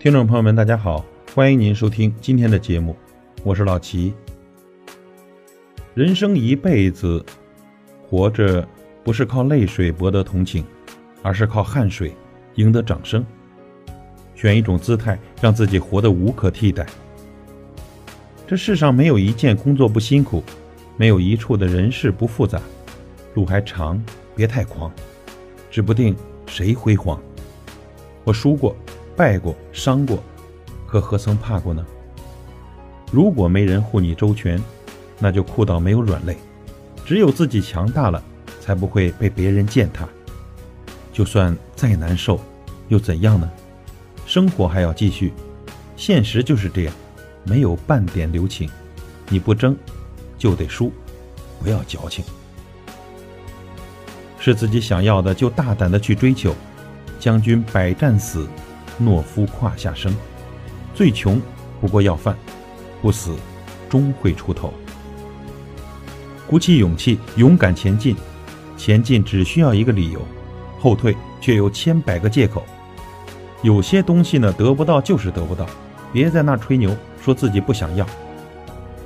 听众朋友们，大家好，欢迎您收听今天的节目，我是老齐。人生一辈子，活着不是靠泪水博得同情，而是靠汗水赢得掌声。选一种姿态，让自己活得无可替代。这世上没有一件工作不辛苦，没有一处的人事不复杂。路还长，别太狂，指不定谁辉煌。我输过。败过，伤过，可何曾怕过呢？如果没人护你周全，那就哭到没有软肋。只有自己强大了，才不会被别人践踏。就算再难受，又怎样呢？生活还要继续，现实就是这样，没有半点留情。你不争，就得输，不要矫情。是自己想要的，就大胆的去追求。将军百战死。懦夫胯下生，最穷不过要饭，不死终会出头。鼓起勇气，勇敢前进，前进只需要一个理由，后退却有千百个借口。有些东西呢，得不到就是得不到，别在那吹牛，说自己不想要。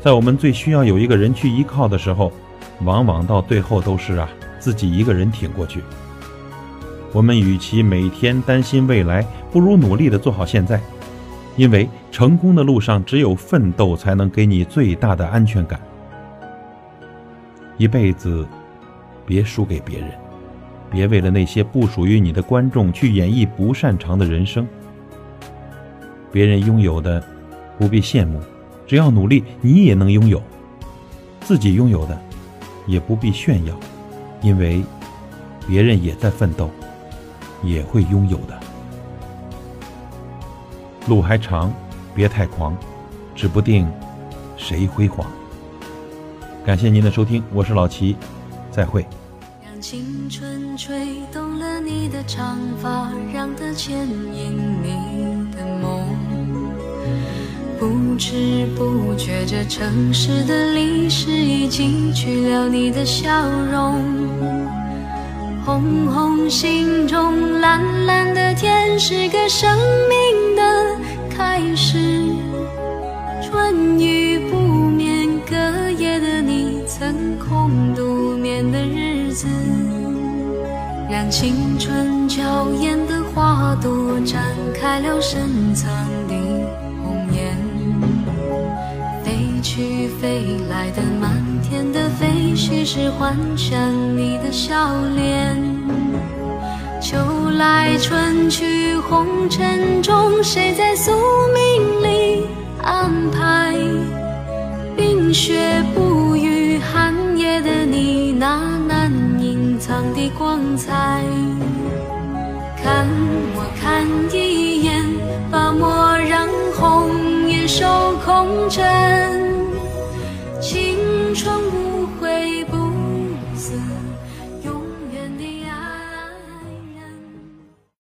在我们最需要有一个人去依靠的时候，往往到最后都是啊，自己一个人挺过去。我们与其每天担心未来，不如努力的做好现在，因为成功的路上只有奋斗才能给你最大的安全感。一辈子，别输给别人，别为了那些不属于你的观众去演绎不擅长的人生。别人拥有的，不必羡慕，只要努力，你也能拥有。自己拥有的，也不必炫耀，因为别人也在奋斗。也会拥有的。路还长，别太狂，指不定谁辉煌。感谢您的收听，我是老齐，再会。让青春吹动了你的长发，让它牵引你的梦。不知不觉，这城市的历史已记取了你的笑容。红红心中，蓝蓝的天，是个生命的开始。春雨不眠，隔夜的你曾空独眠的日子，让青春娇艳的花朵绽开了深藏的红颜。飞去飞来的满天的飞絮，是幻想你的笑脸。秋来春去红尘中，谁在宿命里安排？冰雪不语，寒夜的你那难隐藏的光彩。看我看一眼，把墨染红，也守空枕。